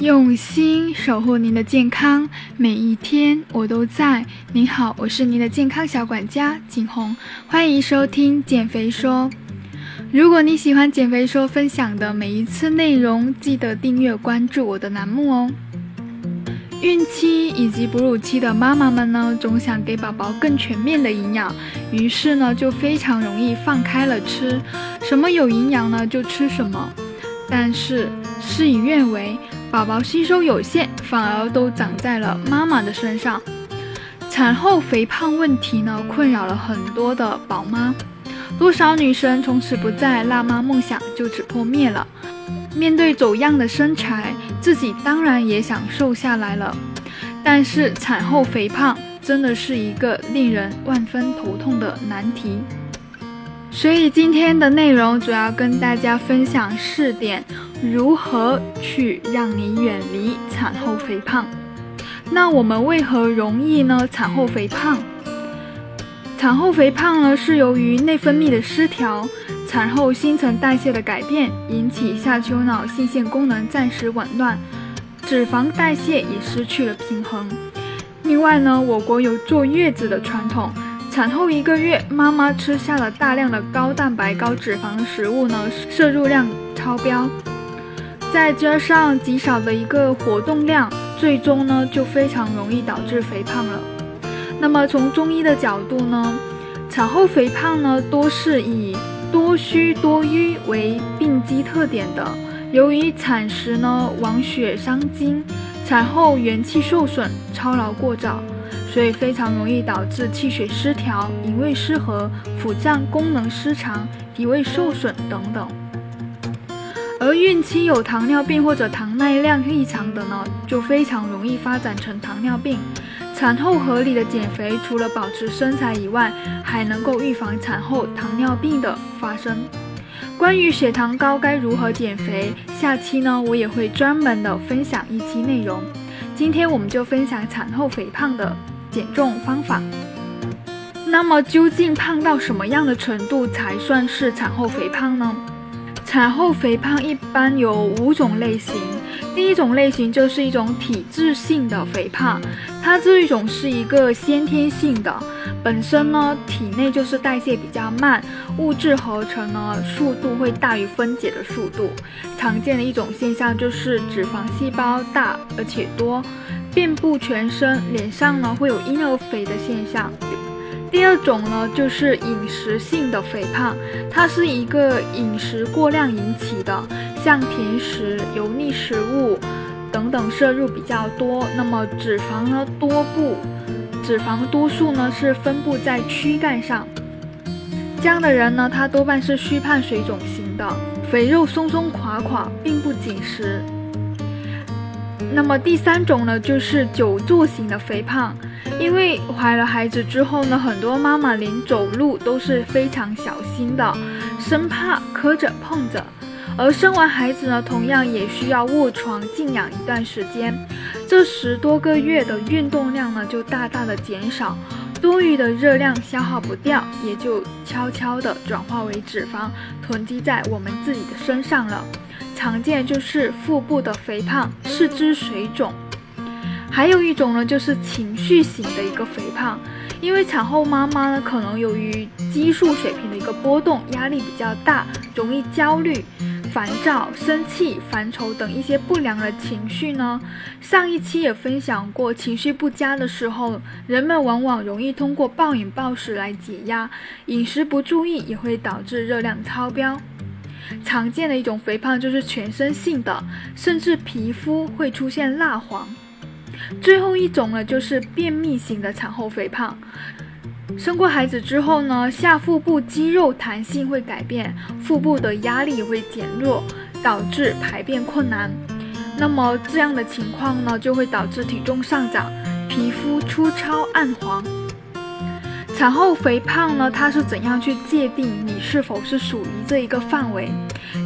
用心守护您的健康，每一天我都在。您好，我是您的健康小管家景红，欢迎收听减肥说。如果你喜欢减肥说分享的每一次内容，记得订阅关注我的栏目哦。孕期以及哺乳期的妈妈们呢，总想给宝宝更全面的营养，于是呢，就非常容易放开了吃，什么有营养呢就吃什么。但是事与愿违。宝宝吸收有限，反而都长在了妈妈的身上。产后肥胖问题呢，困扰了很多的宝妈。多少女神从此不在，辣妈梦想就此破灭了。面对走样的身材，自己当然也想瘦下来了。但是产后肥胖真的是一个令人万分头痛的难题。所以今天的内容主要跟大家分享四点。如何去让你远离产后肥胖？那我们为何容易呢？产后肥胖，产后肥胖呢是由于内分泌的失调，产后新陈代谢的改变，引起下丘脑性腺功能暂时紊乱，脂肪代谢也失去了平衡。另外呢，我国有坐月子的传统，产后一个月，妈妈吃下了大量的高蛋白、高脂肪的食物呢，摄入量超标。再加上极少的一个活动量，最终呢就非常容易导致肥胖了。那么从中医的角度呢，产后肥胖呢多是以多虚多瘀为病机特点的。由于产时呢亡血伤精，产后元气受损，操劳过早，所以非常容易导致气血失调、营卫失和、腹胀功能失常、脾胃受损等等。而孕期有糖尿病或者糖耐量异常的呢，就非常容易发展成糖尿病。产后合理的减肥，除了保持身材以外，还能够预防产后糖尿病的发生。关于血糖高该如何减肥，下期呢我也会专门的分享一期内容。今天我们就分享产后肥胖的减重方法。那么究竟胖到什么样的程度才算是产后肥胖呢？产后肥胖一般有五种类型，第一种类型就是一种体质性的肥胖，它这一种是一个先天性的，本身呢体内就是代谢比较慢，物质合成呢速度会大于分解的速度，常见的一种现象就是脂肪细胞大而且多，遍布全身，脸上呢会有婴儿肥的现象。第二种呢，就是饮食性的肥胖，它是一个饮食过量引起的，像甜食、油腻食物等等摄入比较多，那么脂肪呢多不，脂肪多数呢是分布在躯干上，这样的人呢，他多半是虚胖水肿型的，肥肉松松垮垮，并不紧实。那么第三种呢，就是久坐型的肥胖。因为怀了孩子之后呢，很多妈妈连走路都是非常小心的，生怕磕着碰着。而生完孩子呢，同样也需要卧床静养一段时间，这十多个月的运动量呢就大大的减少，多余的热量消耗不掉，也就悄悄的转化为脂肪囤积在我们自己的身上了。常见就是腹部的肥胖、四肢水肿。还有一种呢，就是情绪型的一个肥胖，因为产后妈妈呢，可能由于激素水平的一个波动，压力比较大，容易焦虑、烦躁、生气、烦愁等一些不良的情绪呢。上一期也分享过，情绪不佳的时候，人们往往容易通过暴饮暴食来解压，饮食不注意也会导致热量超标。常见的一种肥胖就是全身性的，甚至皮肤会出现蜡黄。最后一种呢，就是便秘型的产后肥胖。生过孩子之后呢，下腹部肌肉弹性会改变，腹部的压力会减弱，导致排便困难。那么这样的情况呢，就会导致体重上涨，皮肤粗糙暗黄。产后肥胖呢，它是怎样去界定你是否是属于这一个范围？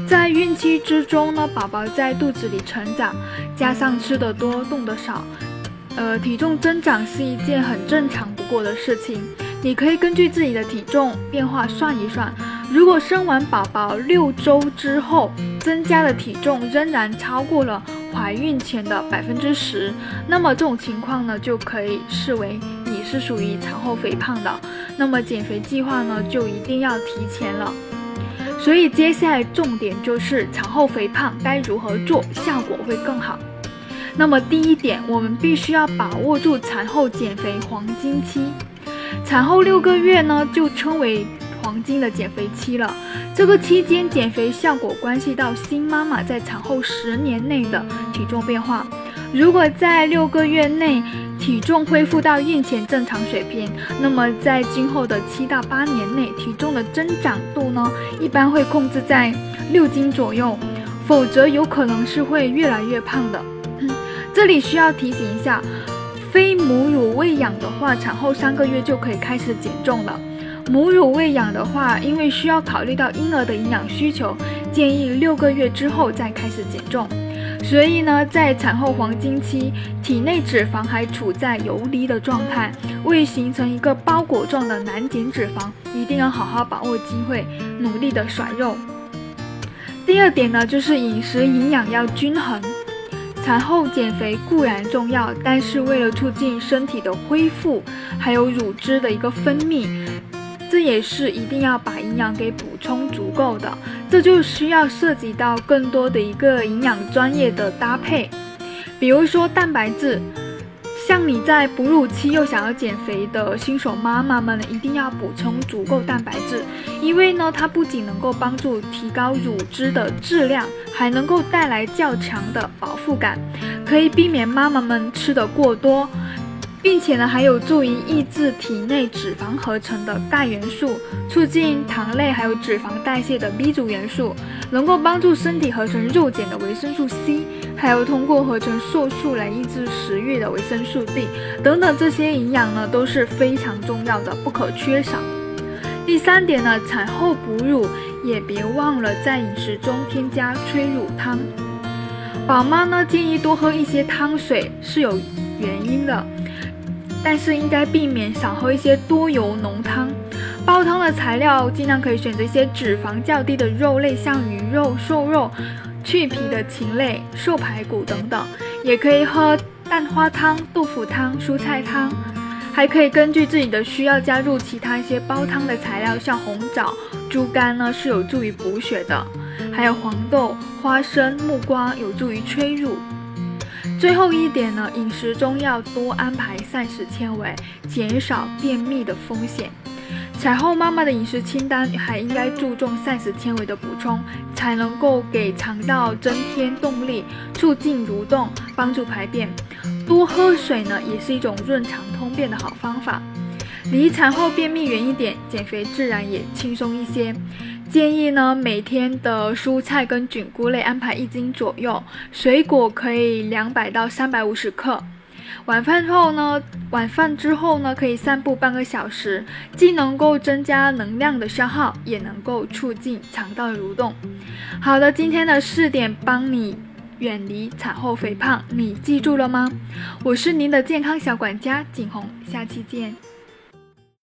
在孕期之中呢，宝宝在肚子里成长，加上吃的多、动的少。呃，体重增长是一件很正常不过的事情。你可以根据自己的体重变化算一算，如果生完宝宝六周之后增加的体重仍然超过了怀孕前的百分之十，那么这种情况呢，就可以视为是属于产后肥胖的，那么减肥计划呢，就一定要提前了。所以接下来重点就是产后肥胖该如何做，效果会更好。那么第一点，我们必须要把握住产后减肥黄金期。产后六个月呢，就称为黄金的减肥期了。这个期间减肥效果关系到新妈妈在产后十年内的体重变化。如果在六个月内体重恢复到孕前正常水平，那么在今后的七到八年内，体重的增长度呢，一般会控制在六斤左右，否则有可能是会越来越胖的。这里需要提醒一下，非母乳喂养的话，产后三个月就可以开始减重了。母乳喂养的话，因为需要考虑到婴儿的营养需求，建议六个月之后再开始减重。所以呢，在产后黄金期，体内脂肪还处在游离的状态，未形成一个包裹状的难减脂肪，一定要好好把握机会，努力的甩肉。第二点呢，就是饮食营养要均衡。产后减肥固然重要，但是为了促进身体的恢复，还有乳汁的一个分泌，这也是一定要把营养给补充足够的。这就需要涉及到更多的一个营养专业的搭配，比如说蛋白质。像你在哺乳期又想要减肥的新手妈妈们，一定要补充足够蛋白质，因为呢，它不仅能够帮助提高乳汁的质量，还能够带来较强的饱腹感，可以避免妈妈们吃的过多。并且呢，还有助于抑制体内脂肪合成的钙元素，促进糖类还有脂肪代谢的 B 族元素，能够帮助身体合成肉碱的维生素 C，还有通过合成瘦素来抑制食欲的维生素 D 等等，这些营养呢都是非常重要的，不可缺少。第三点呢，产后哺乳也别忘了在饮食中添加催乳汤。宝妈呢建议多喝一些汤水，是有原因的。但是应该避免少喝一些多油浓汤，煲汤的材料尽量可以选择一些脂肪较低的肉类，像鱼肉、瘦肉、去皮的禽类、瘦排骨等等。也可以喝蛋花汤、豆腐汤、蔬菜汤，还可以根据自己的需要加入其他一些煲汤的材料，像红枣、猪肝呢是有助于补血的，还有黄豆、花生、木瓜有助于催乳。最后一点呢，饮食中要多安排膳食纤维，减少便秘的风险。产后妈妈的饮食清单还应该注重膳食纤维的补充，才能够给肠道增添动力，促进蠕动，帮助排便。多喝水呢，也是一种润肠通便的好方法。离产后便秘远一点，减肥自然也轻松一些。建议呢，每天的蔬菜跟菌菇类安排一斤左右，水果可以两百到三百五十克。晚饭后呢，晚饭之后呢，可以散步半个小时，既能够增加能量的消耗，也能够促进肠道的蠕动。好的，今天的四点帮你远离产后肥胖，你记住了吗？我是您的健康小管家景红，下期见。